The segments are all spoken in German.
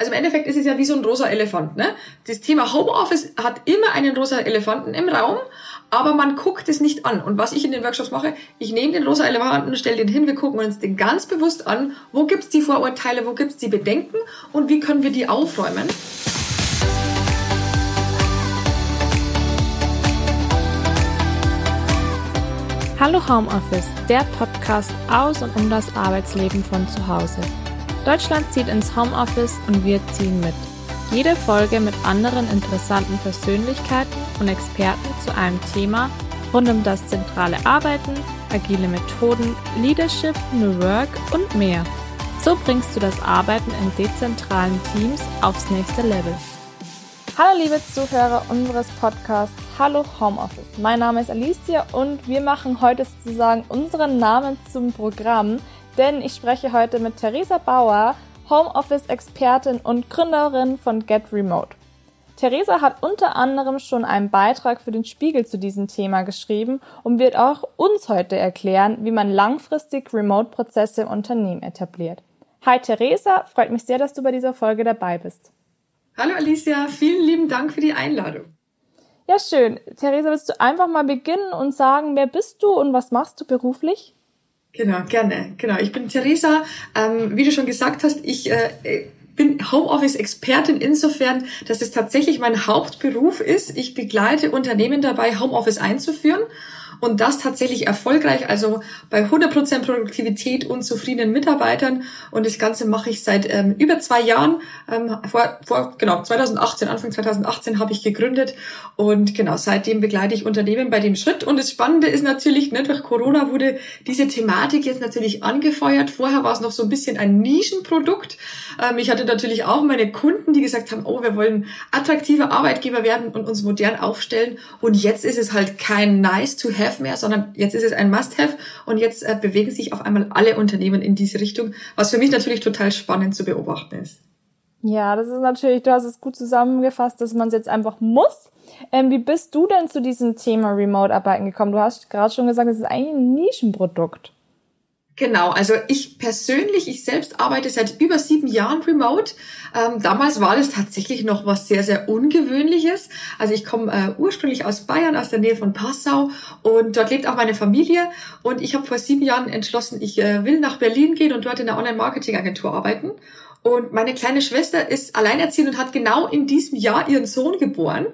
Also im Endeffekt ist es ja wie so ein rosa Elefant. Ne? Das Thema Homeoffice hat immer einen rosa Elefanten im Raum, aber man guckt es nicht an. Und was ich in den Workshops mache, ich nehme den rosa Elefanten, stelle den hin, wir gucken uns den ganz bewusst an, wo gibt's die Vorurteile, wo gibt's die Bedenken und wie können wir die aufräumen. Hallo Homeoffice, der Podcast aus und um das Arbeitsleben von zu Hause. Deutschland zieht ins Homeoffice und wir ziehen mit. Jede Folge mit anderen interessanten Persönlichkeiten und Experten zu einem Thema rund um das zentrale Arbeiten, agile Methoden, Leadership, New Work und mehr. So bringst du das Arbeiten in dezentralen Teams aufs nächste Level. Hallo liebe Zuhörer unseres Podcasts Hallo Homeoffice. Mein Name ist Alicia und wir machen heute sozusagen unseren Namen zum Programm, denn ich spreche heute mit Theresa Bauer, Homeoffice-Expertin und Gründerin von Get Remote. Theresa hat unter anderem schon einen Beitrag für den Spiegel zu diesem Thema geschrieben und wird auch uns heute erklären, wie man langfristig Remote-Prozesse im Unternehmen etabliert. Hi Theresa, freut mich sehr, dass du bei dieser Folge dabei bist. Hallo Alicia, vielen lieben Dank für die Einladung. Ja, schön. Theresa, willst du einfach mal beginnen und sagen, wer bist du und was machst du beruflich? Genau, gerne. Genau, ich bin Theresa. Ähm, wie du schon gesagt hast, ich äh, bin Homeoffice-Expertin insofern, dass es tatsächlich mein Hauptberuf ist. Ich begleite Unternehmen dabei, Homeoffice einzuführen und das tatsächlich erfolgreich, also bei 100% Produktivität und zufriedenen Mitarbeitern. Und das Ganze mache ich seit ähm, über zwei Jahren. Ähm, vor, vor, genau, 2018, Anfang 2018 habe ich gegründet und genau, seitdem begleite ich Unternehmen bei dem Schritt. Und das Spannende ist natürlich, ne, durch Corona wurde diese Thematik jetzt natürlich angefeuert. Vorher war es noch so ein bisschen ein Nischenprodukt. Ähm, ich hatte natürlich auch meine Kunden, die gesagt haben, oh, wir wollen attraktive Arbeitgeber werden und uns modern aufstellen. Und jetzt ist es halt kein nice to have have mehr, sondern jetzt ist es ein Must-have und jetzt äh, bewegen sich auf einmal alle Unternehmen in diese Richtung, was für mich natürlich total spannend zu beobachten ist. Ja, das ist natürlich, du hast es gut zusammengefasst, dass man es jetzt einfach muss. Ähm, wie bist du denn zu diesem Thema Remote-Arbeiten gekommen? Du hast gerade schon gesagt, es ist eigentlich ein Nischenprodukt. Genau, also ich persönlich, ich selbst arbeite seit über sieben Jahren remote. Ähm, damals war das tatsächlich noch was sehr, sehr Ungewöhnliches. Also ich komme äh, ursprünglich aus Bayern, aus der Nähe von Passau und dort lebt auch meine Familie. Und ich habe vor sieben Jahren entschlossen, ich äh, will nach Berlin gehen und dort in der Online-Marketing-Agentur arbeiten. Und meine kleine Schwester ist alleinerziehend und hat genau in diesem Jahr ihren Sohn geboren.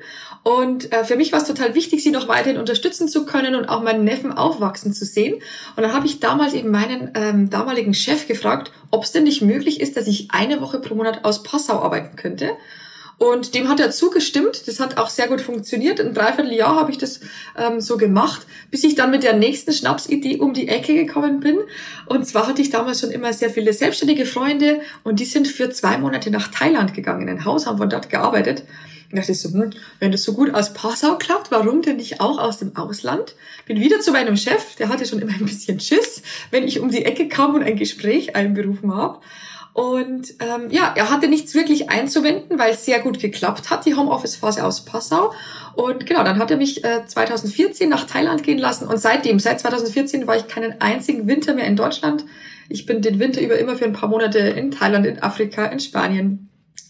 Und äh, für mich war es total wichtig, sie noch weiterhin unterstützen zu können und auch meinen Neffen aufwachsen zu sehen. Und dann habe ich damals eben meinen ähm, damaligen Chef gefragt, ob es denn nicht möglich ist, dass ich eine Woche pro Monat aus Passau arbeiten könnte. Und dem hat er zugestimmt. Das hat auch sehr gut funktioniert. Ein Dreivierteljahr habe ich das ähm, so gemacht, bis ich dann mit der nächsten Schnapsidee um die Ecke gekommen bin. Und zwar hatte ich damals schon immer sehr viele selbstständige Freunde und die sind für zwei Monate nach Thailand gegangen in ein Haus, haben von dort gearbeitet. Und dachte ich so, hm, wenn das so gut aus Passau klappt, warum denn nicht auch aus dem Ausland? Bin wieder zu meinem Chef, der hatte schon immer ein bisschen Schiss, wenn ich um die Ecke kam und ein Gespräch einberufen habe. Und ähm, ja, er hatte nichts wirklich einzuwenden, weil es sehr gut geklappt hat, die Homeoffice-Phase aus Passau. Und genau, dann hat er mich äh, 2014 nach Thailand gehen lassen. Und seitdem, seit 2014, war ich keinen einzigen Winter mehr in Deutschland. Ich bin den Winter über immer für ein paar Monate in Thailand, in Afrika, in Spanien.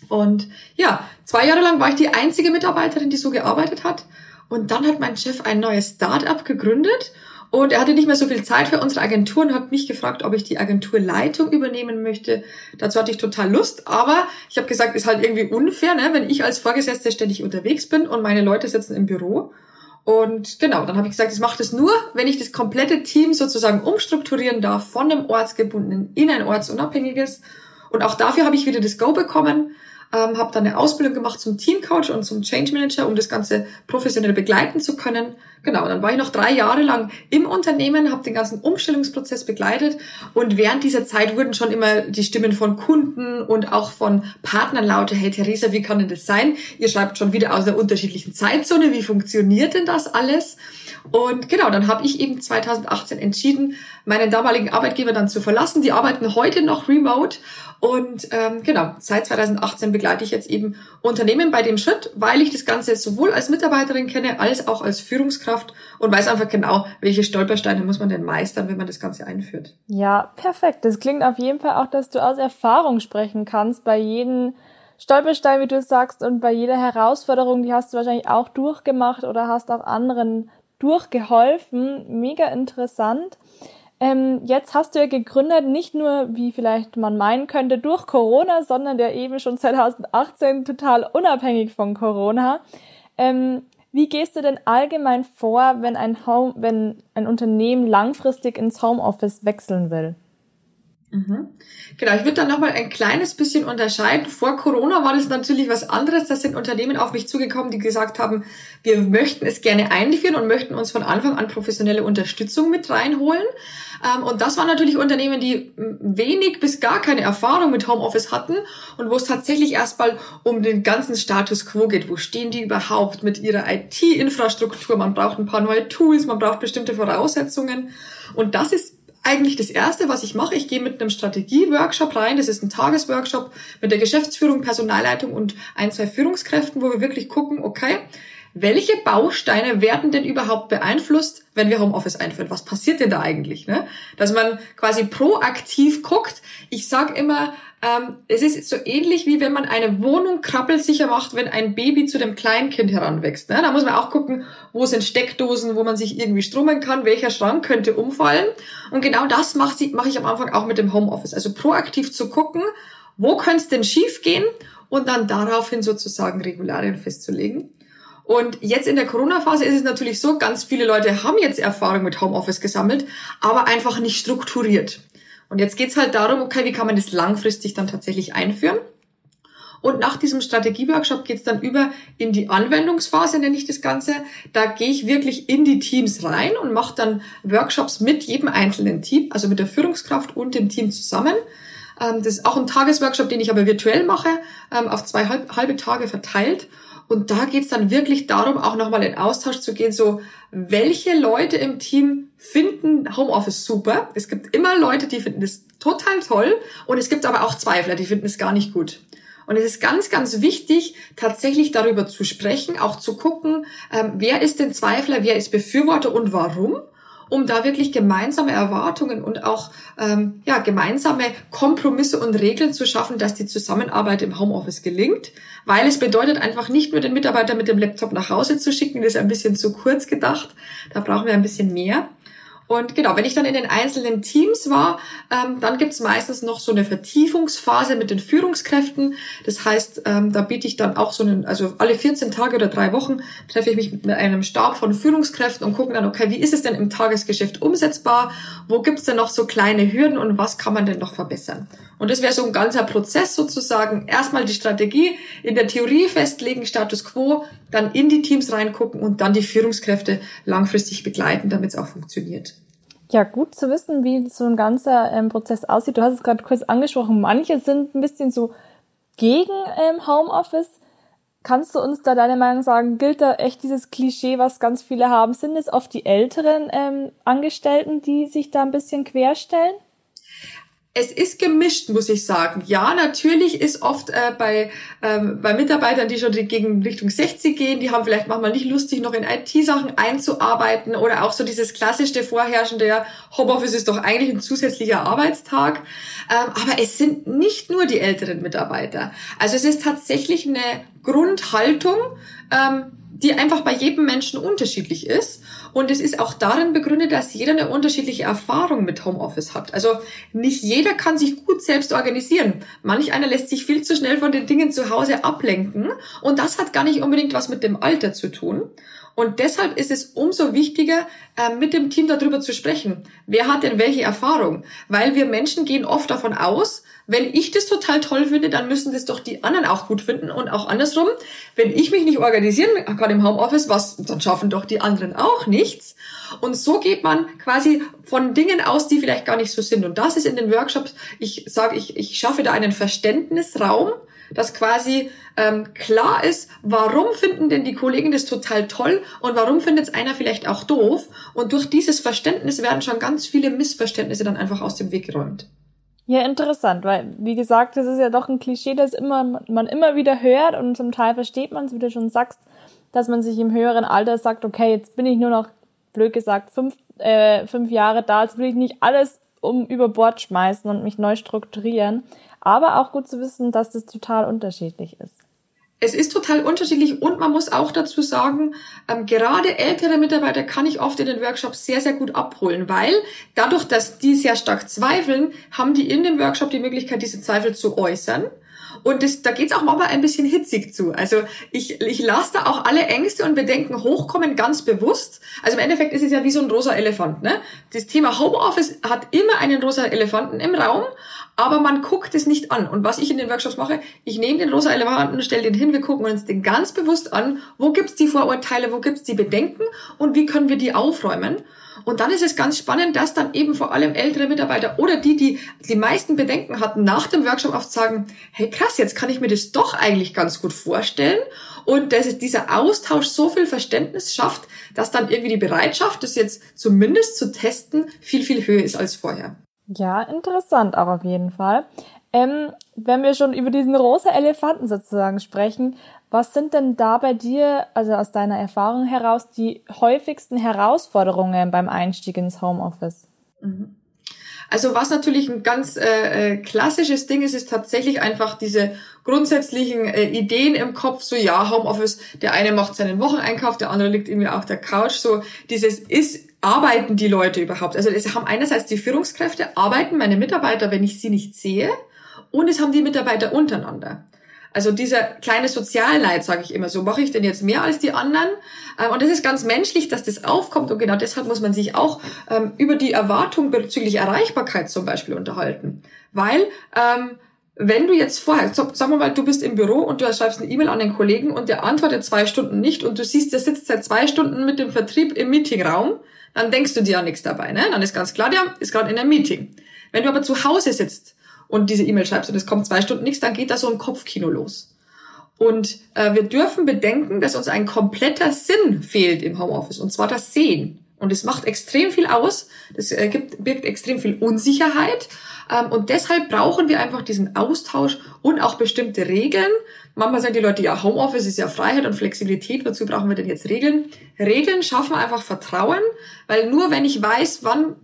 Und ja, zwei Jahre lang war ich die einzige Mitarbeiterin, die so gearbeitet hat. Und dann hat mein Chef ein neues Start-up gegründet und er hatte nicht mehr so viel Zeit für unsere Agentur und hat mich gefragt, ob ich die Agenturleitung übernehmen möchte. Dazu hatte ich total Lust, aber ich habe gesagt, ist halt irgendwie unfair, ne, wenn ich als Vorgesetzte ständig unterwegs bin und meine Leute sitzen im Büro. Und genau, dann habe ich gesagt, ich mache das nur, wenn ich das komplette Team sozusagen umstrukturieren darf von einem ortsgebundenen in ein ortsunabhängiges. Und auch dafür habe ich wieder das Go bekommen ähm, habe dann eine Ausbildung gemacht zum Teamcoach und zum Change Manager, um das Ganze professionell begleiten zu können. Genau, dann war ich noch drei Jahre lang im Unternehmen, habe den ganzen Umstellungsprozess begleitet und während dieser Zeit wurden schon immer die Stimmen von Kunden und auch von Partnern lauter, hey Theresa, wie kann denn das sein? Ihr schreibt schon wieder aus einer unterschiedlichen Zeitzone, wie funktioniert denn das alles? Und genau, dann habe ich eben 2018 entschieden, meinen damaligen Arbeitgeber dann zu verlassen. Die arbeiten heute noch remote und ähm, genau, seit 2018 begleite ich jetzt eben Unternehmen bei dem Schritt, weil ich das Ganze sowohl als Mitarbeiterin kenne, als auch als Führungskraft und weiß einfach genau, welche Stolpersteine muss man denn meistern, wenn man das Ganze einführt. Ja, perfekt. Das klingt auf jeden Fall auch, dass du aus Erfahrung sprechen kannst bei jedem Stolperstein, wie du sagst, und bei jeder Herausforderung, die hast du wahrscheinlich auch durchgemacht oder hast auch anderen durchgeholfen. Mega interessant. Ähm, jetzt hast du ja gegründet, nicht nur, wie vielleicht man meinen könnte, durch Corona, sondern ja eben schon 2018 total unabhängig von Corona. Ähm, wie gehst du denn allgemein vor, wenn ein, Home, wenn ein Unternehmen langfristig ins Homeoffice wechseln will? Mhm. Genau, ich würde dann nochmal ein kleines bisschen unterscheiden. Vor Corona war das natürlich was anderes. Da sind Unternehmen auf mich zugekommen, die gesagt haben, wir möchten es gerne einführen und möchten uns von Anfang an professionelle Unterstützung mit reinholen. Ähm, und das waren natürlich Unternehmen, die wenig bis gar keine Erfahrung mit Homeoffice hatten und wo es tatsächlich erstmal um den ganzen Status quo geht. Wo stehen die überhaupt mit ihrer IT-Infrastruktur? Man braucht ein paar neue Tools, man braucht bestimmte Voraussetzungen. Und das ist eigentlich das Erste, was ich mache. Ich gehe mit einem Strategie-Workshop rein. Das ist ein Tagesworkshop mit der Geschäftsführung, Personalleitung und ein, zwei Führungskräften, wo wir wirklich gucken, okay, welche Bausteine werden denn überhaupt beeinflusst, wenn wir Homeoffice einführen? Was passiert denn da eigentlich? Ne? Dass man quasi proaktiv guckt. Ich sage immer, ähm, es ist so ähnlich wie wenn man eine Wohnung krabbelsicher macht, wenn ein Baby zu dem Kleinkind heranwächst. Ne? Da muss man auch gucken, wo sind Steckdosen, wo man sich irgendwie strummen kann, welcher Schrank könnte umfallen. Und genau das mache mach ich am Anfang auch mit dem Homeoffice. Also proaktiv zu gucken, wo könnte es denn schief gehen und dann daraufhin sozusagen Regularien festzulegen. Und jetzt in der Corona-Phase ist es natürlich so, ganz viele Leute haben jetzt Erfahrung mit Homeoffice gesammelt, aber einfach nicht strukturiert. Und jetzt geht's halt darum, okay, wie kann man das langfristig dann tatsächlich einführen? Und nach diesem Strategieworkshop geht's dann über in die Anwendungsphase, nenne ich das Ganze. Da gehe ich wirklich in die Teams rein und mache dann Workshops mit jedem einzelnen Team, also mit der Führungskraft und dem Team zusammen. Ähm, das ist auch ein Tagesworkshop, den ich aber virtuell mache, ähm, auf zwei halbe Tage verteilt. Und da geht's dann wirklich darum, auch nochmal in Austausch zu gehen, so welche Leute im Team finden Homeoffice super. Es gibt immer Leute, die finden das total toll und es gibt aber auch Zweifler, die finden es gar nicht gut. Und es ist ganz, ganz wichtig, tatsächlich darüber zu sprechen, auch zu gucken, ähm, wer ist denn Zweifler, wer ist Befürworter und warum um da wirklich gemeinsame Erwartungen und auch ähm, ja, gemeinsame Kompromisse und Regeln zu schaffen, dass die Zusammenarbeit im Homeoffice gelingt. Weil es bedeutet einfach nicht nur den Mitarbeiter mit dem Laptop nach Hause zu schicken, das ist ein bisschen zu kurz gedacht. Da brauchen wir ein bisschen mehr. Und genau, wenn ich dann in den einzelnen Teams war, ähm, dann gibt's meistens noch so eine Vertiefungsphase mit den Führungskräften. Das heißt, ähm, da biete ich dann auch so einen, also alle 14 Tage oder drei Wochen treffe ich mich mit einem Stab von Führungskräften und gucke dann, okay, wie ist es denn im Tagesgeschäft umsetzbar? Wo gibt's denn noch so kleine Hürden und was kann man denn noch verbessern? Und das wäre so ein ganzer Prozess sozusagen. Erstmal die Strategie in der Theorie festlegen, Status quo, dann in die Teams reingucken und dann die Führungskräfte langfristig begleiten, damit es auch funktioniert. Ja, gut zu wissen, wie so ein ganzer ähm, Prozess aussieht. Du hast es gerade kurz angesprochen. Manche sind ein bisschen so gegen ähm, Homeoffice. Kannst du uns da deine Meinung sagen? Gilt da echt dieses Klischee, was ganz viele haben? Sind es oft die älteren ähm, Angestellten, die sich da ein bisschen querstellen? Es ist gemischt, muss ich sagen. Ja, natürlich ist oft äh, bei, ähm, bei Mitarbeitern, die schon gegen Richtung 60 gehen, die haben vielleicht manchmal nicht lustig, noch in IT-Sachen einzuarbeiten oder auch so dieses klassische vorherrschende, ja, Homeoffice ist doch eigentlich ein zusätzlicher Arbeitstag. Ähm, aber es sind nicht nur die älteren Mitarbeiter. Also es ist tatsächlich eine Grundhaltung, ähm, die einfach bei jedem Menschen unterschiedlich ist. Und es ist auch darin begründet, dass jeder eine unterschiedliche Erfahrung mit Homeoffice hat. Also nicht jeder kann sich gut selbst organisieren. Manch einer lässt sich viel zu schnell von den Dingen zu Hause ablenken. Und das hat gar nicht unbedingt was mit dem Alter zu tun. Und deshalb ist es umso wichtiger, äh, mit dem Team darüber zu sprechen. Wer hat denn welche Erfahrung? Weil wir Menschen gehen oft davon aus, wenn ich das total toll finde, dann müssen das doch die anderen auch gut finden und auch andersrum. Wenn ich mich nicht organisieren kann im Homeoffice, was, dann schaffen doch die anderen auch nichts. Und so geht man quasi von Dingen aus, die vielleicht gar nicht so sind. Und das ist in den Workshops, ich sage, ich, ich schaffe da einen Verständnisraum, dass quasi ähm, klar ist, warum finden denn die Kollegen das total toll und warum findet es einer vielleicht auch doof. Und durch dieses Verständnis werden schon ganz viele Missverständnisse dann einfach aus dem Weg geräumt. Ja, interessant, weil, wie gesagt, das ist ja doch ein Klischee, das immer, man immer wieder hört und zum Teil versteht man es, wie du schon sagst, dass man sich im höheren Alter sagt, okay, jetzt bin ich nur noch, blöd gesagt, fünf, äh, fünf Jahre da, jetzt will ich nicht alles um über Bord schmeißen und mich neu strukturieren. Aber auch gut zu wissen, dass das total unterschiedlich ist. Es ist total unterschiedlich und man muss auch dazu sagen, ähm, gerade ältere Mitarbeiter kann ich oft in den Workshops sehr, sehr gut abholen, weil dadurch, dass die sehr stark zweifeln, haben die in dem Workshop die Möglichkeit, diese Zweifel zu äußern. Und das, da geht's auch manchmal ein bisschen hitzig zu. Also ich, ich lasse da auch alle Ängste und Bedenken hochkommen, ganz bewusst. Also im Endeffekt ist es ja wie so ein rosa Elefant. Ne? Das Thema Homeoffice hat immer einen rosa Elefanten im Raum aber man guckt es nicht an. Und was ich in den Workshops mache, ich nehme den rosa Elefanten, stelle den hin, wir gucken uns den ganz bewusst an, wo gibt's die Vorurteile, wo gibt's die Bedenken und wie können wir die aufräumen. Und dann ist es ganz spannend, dass dann eben vor allem ältere Mitarbeiter oder die, die die meisten Bedenken hatten, nach dem Workshop oft sagen, hey krass, jetzt kann ich mir das doch eigentlich ganz gut vorstellen. Und dass es dieser Austausch so viel Verständnis schafft, dass dann irgendwie die Bereitschaft, das jetzt zumindest zu testen, viel, viel höher ist als vorher. Ja, interessant auch auf jeden Fall. Ähm, wenn wir schon über diesen rosa Elefanten sozusagen sprechen, was sind denn da bei dir, also aus deiner Erfahrung heraus, die häufigsten Herausforderungen beim Einstieg ins Homeoffice? Mhm. Also was natürlich ein ganz äh, äh, klassisches Ding ist, ist tatsächlich einfach diese grundsätzlichen äh, Ideen im Kopf, so ja, Homeoffice, der eine macht seinen Wocheneinkauf, der andere liegt irgendwie auf der Couch, so dieses ist arbeiten die Leute überhaupt? Also es haben einerseits die Führungskräfte, arbeiten meine Mitarbeiter, wenn ich sie nicht sehe, und es haben die Mitarbeiter untereinander. Also dieser kleine Sozialneid, sage ich immer, so mache ich denn jetzt mehr als die anderen. Ähm, und das ist ganz menschlich, dass das aufkommt. Und genau deshalb muss man sich auch ähm, über die Erwartung bezüglich Erreichbarkeit zum Beispiel unterhalten. Weil ähm, wenn du jetzt vorher, sagen wir mal, du bist im Büro und du schreibst eine E-Mail an den Kollegen und der antwortet zwei Stunden nicht und du siehst, der sitzt seit zwei Stunden mit dem Vertrieb im Meetingraum, dann denkst du dir ja nichts dabei. Ne? Dann ist ganz klar, der ist gerade in einem Meeting. Wenn du aber zu Hause sitzt und diese E-Mail schreibst und es kommt zwei Stunden nichts, dann geht da so ein Kopfkino los. Und äh, wir dürfen bedenken, dass uns ein kompletter Sinn fehlt im Homeoffice, und zwar das Sehen. Und es macht extrem viel aus, das äh, gibt, birgt extrem viel Unsicherheit. Ähm, und deshalb brauchen wir einfach diesen Austausch und auch bestimmte Regeln, Manchmal sagen die Leute, ja, Homeoffice ist ja Freiheit und Flexibilität, wozu brauchen wir denn jetzt Regeln? Regeln schaffen einfach Vertrauen, weil nur wenn ich weiß, wann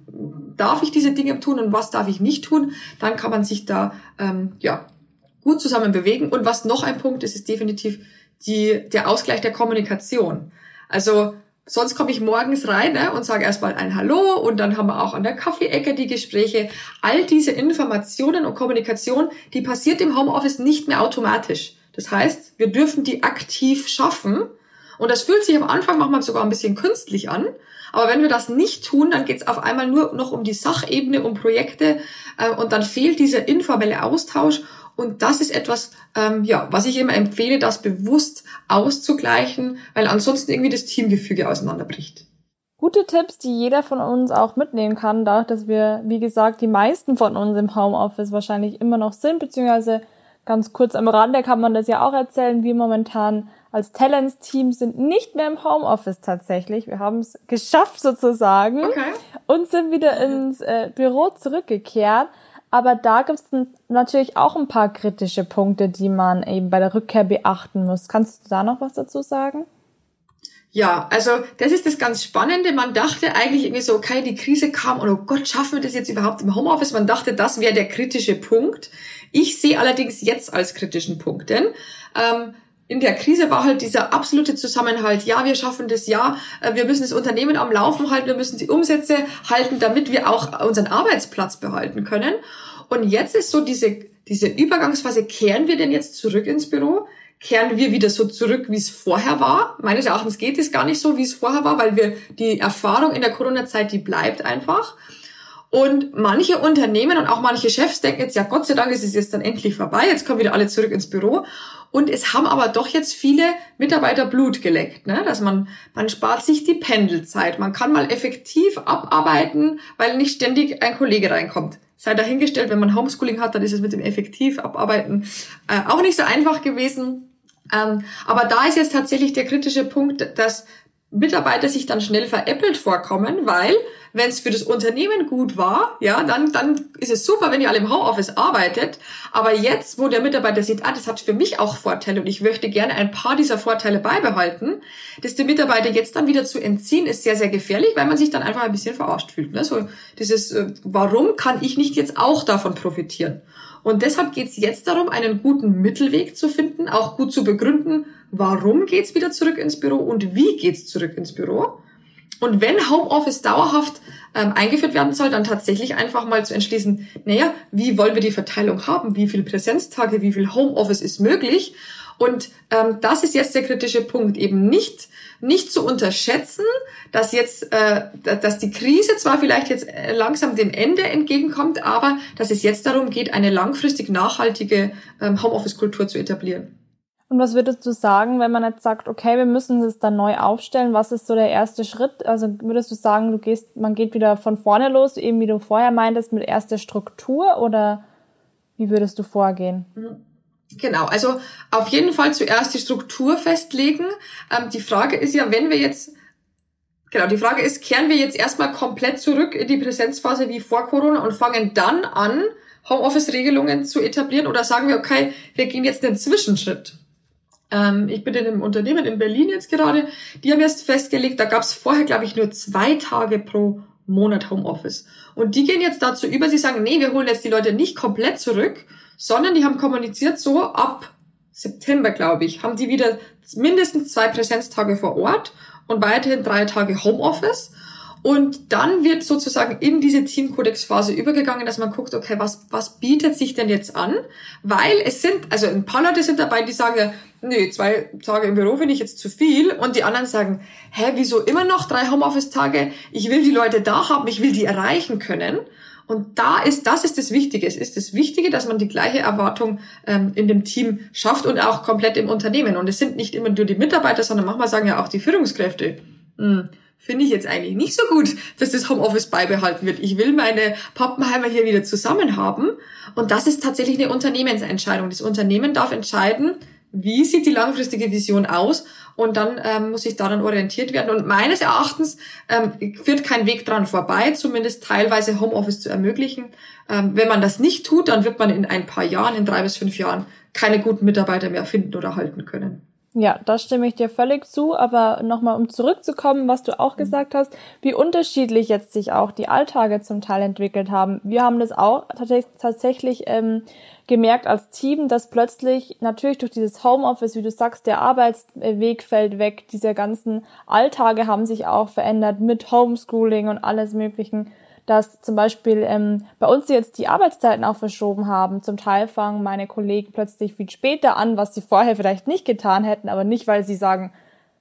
darf ich diese Dinge tun und was darf ich nicht tun, dann kann man sich da ähm, ja gut zusammen bewegen. Und was noch ein Punkt ist, ist definitiv die, der Ausgleich der Kommunikation. Also Sonst komme ich morgens rein ne, und sage erstmal ein Hallo und dann haben wir auch an der Kaffeeecke die Gespräche. All diese Informationen und Kommunikation, die passiert im Homeoffice nicht mehr automatisch. Das heißt, wir dürfen die aktiv schaffen. Und das fühlt sich am Anfang manchmal sogar ein bisschen künstlich an. Aber wenn wir das nicht tun, dann geht es auf einmal nur noch um die Sachebene, um Projekte äh, und dann fehlt dieser informelle Austausch. Und das ist etwas, ähm, ja, was ich immer empfehle, das bewusst auszugleichen, weil ansonsten irgendwie das Teamgefüge auseinanderbricht. Gute Tipps, die jeder von uns auch mitnehmen kann, dadurch, dass wir, wie gesagt, die meisten von uns im Homeoffice wahrscheinlich immer noch sind, beziehungsweise Ganz kurz am Rande kann man das ja auch erzählen. Wir momentan als Talents-Team sind nicht mehr im Homeoffice tatsächlich. Wir haben es geschafft sozusagen okay. und sind wieder ins äh, Büro zurückgekehrt. Aber da gibt es natürlich auch ein paar kritische Punkte, die man eben bei der Rückkehr beachten muss. Kannst du da noch was dazu sagen? Ja, also das ist das ganz Spannende. Man dachte eigentlich irgendwie so, okay, die Krise kam und oh Gott, schaffen wir das jetzt überhaupt im Homeoffice? Man dachte, das wäre der kritische Punkt. Ich sehe allerdings jetzt als kritischen Punkt, denn ähm, in der Krise war halt dieser absolute Zusammenhalt. Ja, wir schaffen das, ja, äh, wir müssen das Unternehmen am Laufen halten, wir müssen die Umsätze halten, damit wir auch unseren Arbeitsplatz behalten können. Und jetzt ist so diese, diese Übergangsphase, kehren wir denn jetzt zurück ins Büro? Kehren wir wieder so zurück, wie es vorher war? Meines Erachtens geht es gar nicht so, wie es vorher war, weil wir die Erfahrung in der Corona-Zeit, die bleibt einfach. Und manche Unternehmen und auch manche Chefs denken jetzt, ja Gott sei Dank ist es jetzt dann endlich vorbei, jetzt kommen wieder alle zurück ins Büro. Und es haben aber doch jetzt viele Mitarbeiter Blut geleckt, ne? dass man, man spart sich die Pendelzeit, man kann mal effektiv abarbeiten, weil nicht ständig ein Kollege reinkommt. Sei dahingestellt, wenn man Homeschooling hat, dann ist es mit dem effektiv abarbeiten äh, auch nicht so einfach gewesen. Ähm, aber da ist jetzt tatsächlich der kritische Punkt, dass Mitarbeiter sich dann schnell veräppelt vorkommen, weil wenn es für das Unternehmen gut war, ja, dann, dann ist es super, wenn ihr alle im Homeoffice arbeitet. Aber jetzt, wo der Mitarbeiter sieht, ah, das hat für mich auch Vorteile und ich möchte gerne ein paar dieser Vorteile beibehalten, das dem Mitarbeiter jetzt dann wieder zu entziehen, ist sehr, sehr gefährlich, weil man sich dann einfach ein bisschen verarscht fühlt. Ne? So dieses, äh, warum kann ich nicht jetzt auch davon profitieren? Und deshalb geht es jetzt darum, einen guten Mittelweg zu finden, auch gut zu begründen, warum geht's wieder zurück ins Büro und wie geht's zurück ins Büro. Und wenn Homeoffice dauerhaft ähm, eingeführt werden soll, dann tatsächlich einfach mal zu entschließen, naja, wie wollen wir die Verteilung haben? Wie viel Präsenztage, wie viel Homeoffice ist möglich? Und ähm, das ist jetzt der kritische Punkt, eben nicht nicht zu unterschätzen, dass jetzt, äh, dass die Krise zwar vielleicht jetzt äh, langsam dem Ende entgegenkommt, aber dass es jetzt darum geht, eine langfristig nachhaltige ähm, Homeoffice-Kultur zu etablieren. Und was würdest du sagen, wenn man jetzt sagt, okay, wir müssen es dann neu aufstellen? Was ist so der erste Schritt? Also würdest du sagen, du gehst, man geht wieder von vorne los, eben wie du vorher meintest, mit erster Struktur oder wie würdest du vorgehen? Genau, also auf jeden Fall zuerst die Struktur festlegen. Ähm, die Frage ist ja, wenn wir jetzt Genau, die Frage ist, kehren wir jetzt erstmal komplett zurück in die Präsenzphase wie vor Corona und fangen dann an, Homeoffice-Regelungen zu etablieren oder sagen wir, okay, wir gehen jetzt den Zwischenschritt. Ähm, ich bin in einem Unternehmen in Berlin jetzt gerade, die haben erst festgelegt, da gab es vorher, glaube ich, nur zwei Tage pro Monat Homeoffice. Und die gehen jetzt dazu über, sie sagen, nee, wir holen jetzt die Leute nicht komplett zurück, sondern die haben kommuniziert so ab September, glaube ich, haben die wieder mindestens zwei Präsenztage vor Ort und weiterhin drei Tage Homeoffice. Und dann wird sozusagen in diese Teamkodex-Phase übergegangen, dass man guckt, okay, was, was bietet sich denn jetzt an? Weil es sind, also ein paar Leute sind dabei, die sagen nee, zwei Tage im Büro finde ich jetzt zu viel. Und die anderen sagen, hä, wieso immer noch drei Homeoffice-Tage? Ich will die Leute da haben, ich will die erreichen können. Und da ist, das ist das Wichtige. Es ist das Wichtige, dass man die gleiche Erwartung ähm, in dem Team schafft und auch komplett im Unternehmen. Und es sind nicht immer nur die Mitarbeiter, sondern manchmal sagen ja auch die Führungskräfte, hm, finde ich jetzt eigentlich nicht so gut, dass das Homeoffice beibehalten wird. Ich will meine Pappenheimer hier wieder zusammen haben. Und das ist tatsächlich eine Unternehmensentscheidung. Das Unternehmen darf entscheiden, wie sieht die langfristige Vision aus und dann ähm, muss ich daran orientiert werden. Und meines Erachtens ähm, führt kein Weg dran vorbei, zumindest teilweise Homeoffice zu ermöglichen. Ähm, wenn man das nicht tut, dann wird man in ein paar Jahren, in drei bis fünf Jahren, keine guten Mitarbeiter mehr finden oder halten können. Ja, da stimme ich dir völlig zu. Aber nochmal, um zurückzukommen, was du auch mhm. gesagt hast, wie unterschiedlich jetzt sich auch die Alltage zum Teil entwickelt haben. Wir haben das auch tatsächlich ähm, gemerkt als Team, dass plötzlich natürlich durch dieses Homeoffice, wie du sagst, der Arbeitsweg fällt weg. Diese ganzen Alltage haben sich auch verändert mit Homeschooling und alles Möglichen dass zum Beispiel ähm, bei uns jetzt die Arbeitszeiten auch verschoben haben. Zum Teil fangen meine Kollegen plötzlich viel später an, was sie vorher vielleicht nicht getan hätten, aber nicht, weil sie sagen,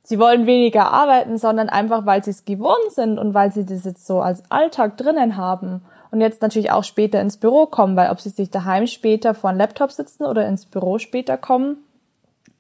sie wollen weniger arbeiten, sondern einfach, weil sie es gewohnt sind und weil sie das jetzt so als Alltag drinnen haben und jetzt natürlich auch später ins Büro kommen, weil ob sie sich daheim später vor einem Laptop sitzen oder ins Büro später kommen,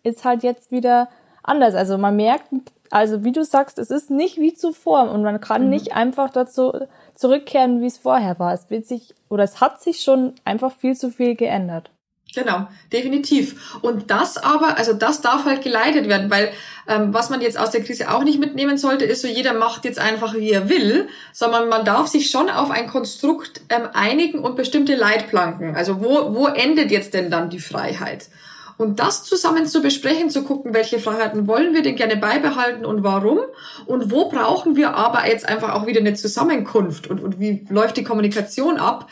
ist halt jetzt wieder anders. Also man merkt, also wie du sagst, es ist nicht wie zuvor und man kann mhm. nicht einfach dazu zurückkehren, wie es vorher war. Es wird sich oder es hat sich schon einfach viel zu viel geändert. Genau, definitiv. Und das aber, also das darf halt geleitet werden, weil ähm, was man jetzt aus der Krise auch nicht mitnehmen sollte, ist so, jeder macht jetzt einfach, wie er will, sondern man darf sich schon auf ein Konstrukt ähm, einigen und bestimmte Leitplanken. Also wo, wo endet jetzt denn dann die Freiheit? Und das zusammen zu besprechen, zu gucken, welche Freiheiten wollen wir denn gerne beibehalten und warum und wo brauchen wir aber jetzt einfach auch wieder eine Zusammenkunft und, und wie läuft die Kommunikation ab,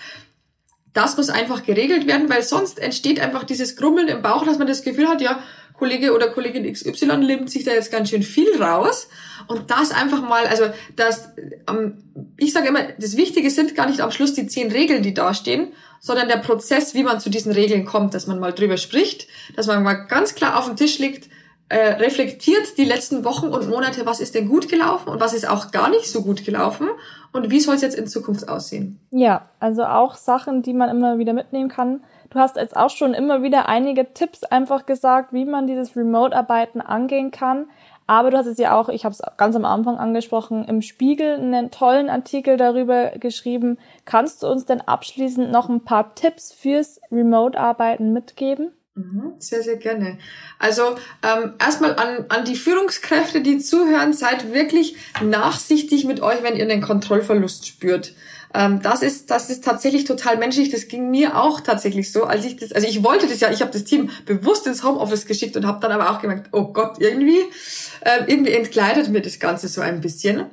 das muss einfach geregelt werden, weil sonst entsteht einfach dieses Grummeln im Bauch, dass man das Gefühl hat, ja, Kollege oder Kollegin XY nimmt sich da jetzt ganz schön viel raus. Und das einfach mal, also das, ähm, ich sage immer, das Wichtige sind gar nicht am Schluss die zehn Regeln, die da stehen, sondern der Prozess, wie man zu diesen Regeln kommt, dass man mal drüber spricht, dass man mal ganz klar auf den Tisch legt, äh, reflektiert die letzten Wochen und Monate, was ist denn gut gelaufen und was ist auch gar nicht so gut gelaufen und wie soll es jetzt in Zukunft aussehen? Ja, also auch Sachen, die man immer wieder mitnehmen kann. Du hast jetzt auch schon immer wieder einige Tipps einfach gesagt, wie man dieses Remote-Arbeiten angehen kann. Aber du hast es ja auch, ich habe es ganz am Anfang angesprochen, im Spiegel einen tollen Artikel darüber geschrieben. Kannst du uns denn abschließend noch ein paar Tipps fürs Remote-Arbeiten mitgeben? Mhm, sehr, sehr gerne. Also ähm, erstmal an, an die Führungskräfte, die zuhören, seid wirklich nachsichtig mit euch, wenn ihr einen Kontrollverlust spürt. Ähm, das ist das ist tatsächlich total menschlich. Das ging mir auch tatsächlich so, als ich das, also ich wollte das ja, ich habe das Team bewusst ins Homeoffice geschickt und habe dann aber auch gemerkt, oh Gott, irgendwie äh, irgendwie entkleidet mir das Ganze so ein bisschen.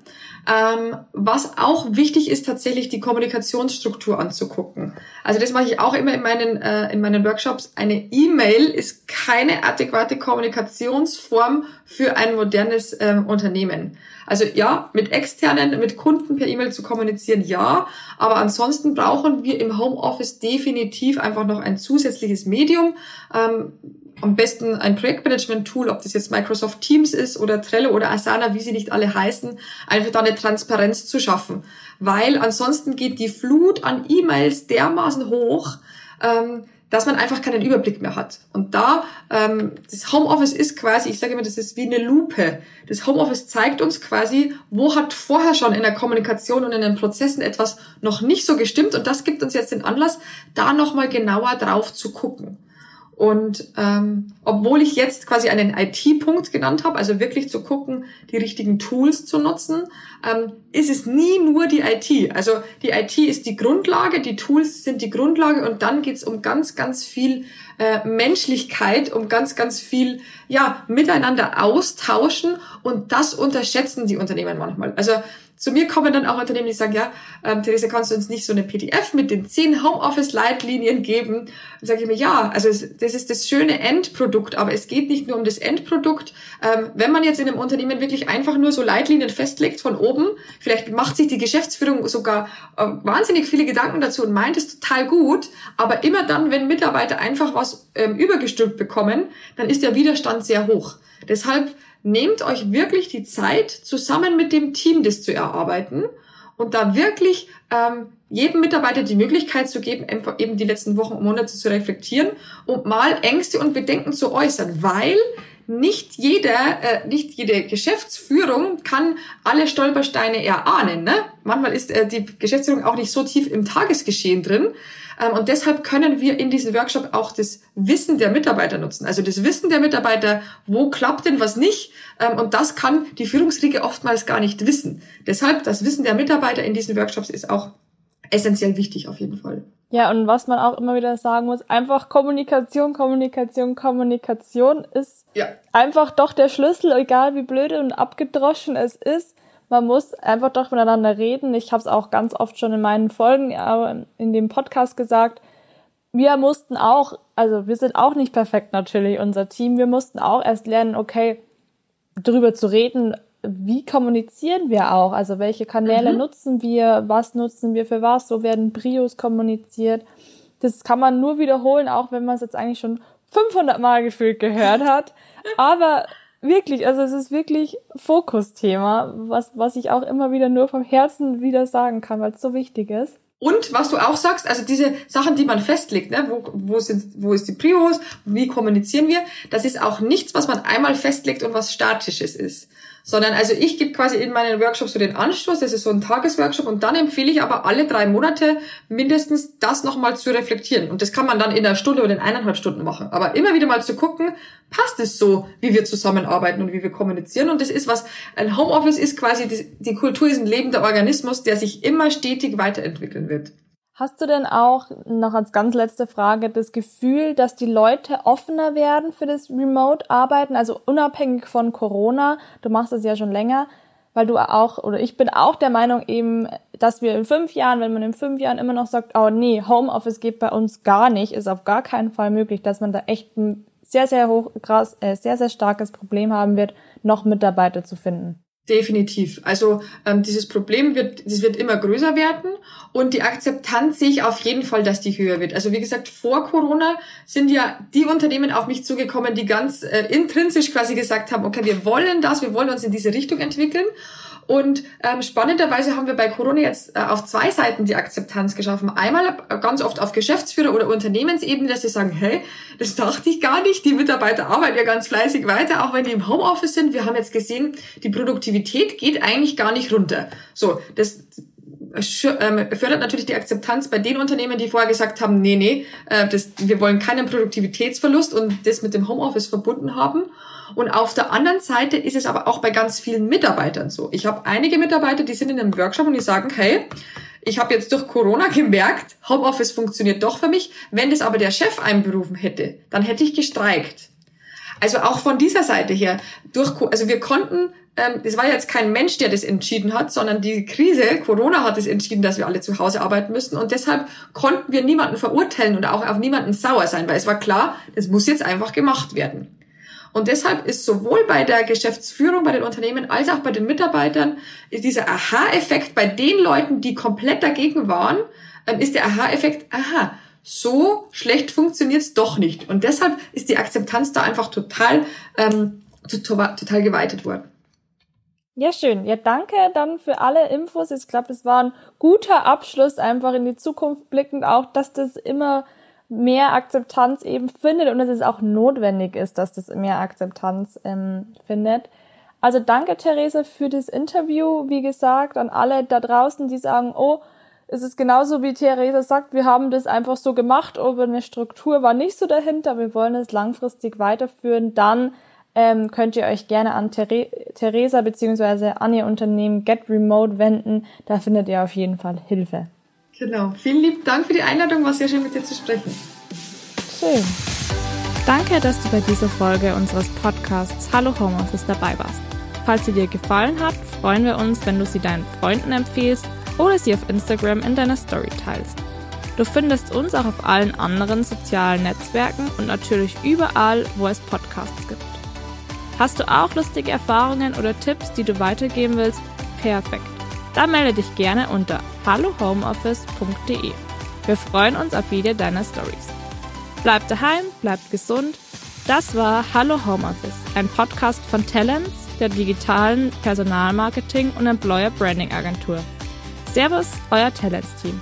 Ähm, was auch wichtig ist, tatsächlich die Kommunikationsstruktur anzugucken. Also das mache ich auch immer in meinen, äh, in meinen Workshops. Eine E-Mail ist keine adäquate Kommunikationsform für ein modernes ähm, Unternehmen. Also ja, mit externen, mit Kunden per E-Mail zu kommunizieren, ja. Aber ansonsten brauchen wir im Homeoffice definitiv einfach noch ein zusätzliches Medium. Ähm, am besten ein Projektmanagement-Tool, ob das jetzt Microsoft Teams ist oder Trello oder Asana, wie sie nicht alle heißen, einfach da eine Transparenz zu schaffen. Weil ansonsten geht die Flut an E-Mails dermaßen hoch, ähm, dass man einfach keinen Überblick mehr hat. Und da, ähm, das Homeoffice ist quasi, ich sage immer, das ist wie eine Lupe. Das Homeoffice zeigt uns quasi, wo hat vorher schon in der Kommunikation und in den Prozessen etwas noch nicht so gestimmt. Und das gibt uns jetzt den Anlass, da nochmal genauer drauf zu gucken. Und ähm, obwohl ich jetzt quasi einen IT-Punkt genannt habe, also wirklich zu gucken, die richtigen Tools zu nutzen, ähm, ist es nie nur die IT. Also die IT ist die Grundlage, die Tools sind die Grundlage und dann geht's um ganz, ganz viel äh, Menschlichkeit, um ganz, ganz viel ja miteinander austauschen und das unterschätzen die Unternehmen manchmal. Also zu mir kommen dann auch Unternehmen, die sagen, ja, ähm, Theresa, kannst du uns nicht so eine PDF mit den zehn Homeoffice-Leitlinien geben? Dann sage ich mir, ja, also das ist das schöne Endprodukt, aber es geht nicht nur um das Endprodukt. Ähm, wenn man jetzt in einem Unternehmen wirklich einfach nur so Leitlinien festlegt von oben, vielleicht macht sich die Geschäftsführung sogar äh, wahnsinnig viele Gedanken dazu und meint es total gut, aber immer dann, wenn Mitarbeiter einfach was ähm, übergestülpt bekommen, dann ist der Widerstand sehr hoch. Deshalb nehmt euch wirklich die Zeit, zusammen mit dem Team das zu erarbeiten und da wirklich ähm, jedem Mitarbeiter die Möglichkeit zu geben, eben die letzten Wochen und Monate zu reflektieren und mal Ängste und Bedenken zu äußern, weil nicht jeder, äh, nicht jede Geschäftsführung kann alle Stolpersteine erahnen. Ne? Manchmal ist äh, die Geschäftsführung auch nicht so tief im Tagesgeschehen drin. Ähm, und deshalb können wir in diesem Workshop auch das Wissen der Mitarbeiter nutzen. Also das Wissen der Mitarbeiter, wo klappt denn was nicht? Ähm, und das kann die Führungsriege oftmals gar nicht wissen. Deshalb das Wissen der Mitarbeiter in diesen Workshops ist auch essentiell wichtig auf jeden Fall. Ja, und was man auch immer wieder sagen muss, einfach Kommunikation, Kommunikation, Kommunikation ist ja. einfach doch der Schlüssel, egal wie blöde und abgedroschen es ist man muss einfach doch miteinander reden. Ich habe es auch ganz oft schon in meinen Folgen äh, in dem Podcast gesagt. Wir mussten auch, also wir sind auch nicht perfekt natürlich, unser Team. Wir mussten auch erst lernen, okay, darüber zu reden, wie kommunizieren wir auch? Also welche Kanäle mhm. nutzen wir? Was nutzen wir für was? So werden Brios kommuniziert. Das kann man nur wiederholen, auch wenn man es jetzt eigentlich schon 500 Mal gefühlt gehört hat. Aber Wirklich, also es ist wirklich Fokusthema, was, was ich auch immer wieder nur vom Herzen wieder sagen kann, weil es so wichtig ist. Und was du auch sagst, also diese Sachen, die man festlegt, ne, wo, wo, sind, wo ist die Prios, wie kommunizieren wir, das ist auch nichts, was man einmal festlegt und was statisches ist sondern also ich gebe quasi in meinen Workshops so den Anstoß, das ist so ein Tagesworkshop und dann empfehle ich aber alle drei Monate mindestens das nochmal zu reflektieren. Und das kann man dann in einer Stunde oder in eineinhalb Stunden machen, aber immer wieder mal zu gucken, passt es so, wie wir zusammenarbeiten und wie wir kommunizieren? Und das ist was, ein Homeoffice ist quasi, die, die Kultur ist ein lebender Organismus, der sich immer stetig weiterentwickeln wird. Hast du denn auch, noch als ganz letzte Frage, das Gefühl, dass die Leute offener werden für das Remote-Arbeiten, also unabhängig von Corona? Du machst es ja schon länger, weil du auch, oder ich bin auch der Meinung eben, dass wir in fünf Jahren, wenn man in fünf Jahren immer noch sagt, oh nee, Homeoffice geht bei uns gar nicht, ist auf gar keinen Fall möglich, dass man da echt ein sehr, sehr hoch, krass, äh, sehr, sehr starkes Problem haben wird, noch Mitarbeiter zu finden. Definitiv. Also ähm, dieses Problem wird, das wird immer größer werden und die Akzeptanz sehe ich auf jeden Fall, dass die höher wird. Also wie gesagt, vor Corona sind ja die Unternehmen auf mich zugekommen, die ganz äh, intrinsisch quasi gesagt haben, okay, wir wollen das, wir wollen uns in diese Richtung entwickeln. Und ähm, spannenderweise haben wir bei Corona jetzt äh, auf zwei Seiten die Akzeptanz geschaffen. Einmal ganz oft auf Geschäftsführer- oder Unternehmensebene, dass sie sagen, hey, das dachte ich gar nicht, die Mitarbeiter arbeiten ja ganz fleißig weiter, auch wenn die im Homeoffice sind. Wir haben jetzt gesehen, die Produktivität geht eigentlich gar nicht runter. So, das fördert natürlich die Akzeptanz bei den Unternehmen, die vorher gesagt haben, nee, nee, äh, das, wir wollen keinen Produktivitätsverlust und das mit dem Homeoffice verbunden haben. Und auf der anderen Seite ist es aber auch bei ganz vielen Mitarbeitern so. Ich habe einige Mitarbeiter, die sind in einem Workshop und die sagen, hey, ich habe jetzt durch Corona gemerkt, Homeoffice funktioniert doch für mich. Wenn das aber der Chef einberufen hätte, dann hätte ich gestreikt. Also auch von dieser Seite her, durch, also wir konnten, ähm, das war jetzt kein Mensch, der das entschieden hat, sondern die Krise, Corona hat es entschieden, dass wir alle zu Hause arbeiten müssten und deshalb konnten wir niemanden verurteilen und auch auf niemanden sauer sein, weil es war klar, das muss jetzt einfach gemacht werden. Und deshalb ist sowohl bei der Geschäftsführung, bei den Unternehmen, als auch bei den Mitarbeitern, ist dieser Aha-Effekt bei den Leuten, die komplett dagegen waren, ähm, ist der Aha-Effekt, aha, so schlecht funktioniert's doch nicht. Und deshalb ist die Akzeptanz da einfach total, ähm, total geweitet worden. Ja, schön. Ja, danke dann für alle Infos. Ich glaube, es war ein guter Abschluss, einfach in die Zukunft blickend, auch, dass das immer mehr Akzeptanz eben findet und dass es auch notwendig ist, dass das mehr Akzeptanz ähm, findet. Also danke, Therese, für das Interview. Wie gesagt, an alle da draußen, die sagen, oh, es ist genauso wie Theresa sagt, wir haben das einfach so gemacht, aber eine Struktur war nicht so dahinter, wir wollen es langfristig weiterführen, dann ähm, könnt ihr euch gerne an Ther Theresa bzw. an ihr Unternehmen Get Remote wenden, da findet ihr auf jeden Fall Hilfe. Genau, vielen lieben Dank für die Einladung, war sehr schön mit dir zu sprechen. Schön. Danke, dass du bei dieser Folge unseres Podcasts Hallo Homeoffice dabei warst. Falls sie dir gefallen hat, freuen wir uns, wenn du sie deinen Freunden empfiehlst oder sie auf Instagram in deiner Story teilst. Du findest uns auch auf allen anderen sozialen Netzwerken und natürlich überall, wo es Podcasts gibt. Hast du auch lustige Erfahrungen oder Tipps, die du weitergeben willst? Perfekt. Dann melde dich gerne unter hallohomeoffice.de. Wir freuen uns auf jede deiner Stories. Bleib daheim, bleib gesund. Das war Hallo Homeoffice, ein Podcast von Talents, der digitalen Personalmarketing und Employer Branding Agentur. Servus, euer Talents-Team.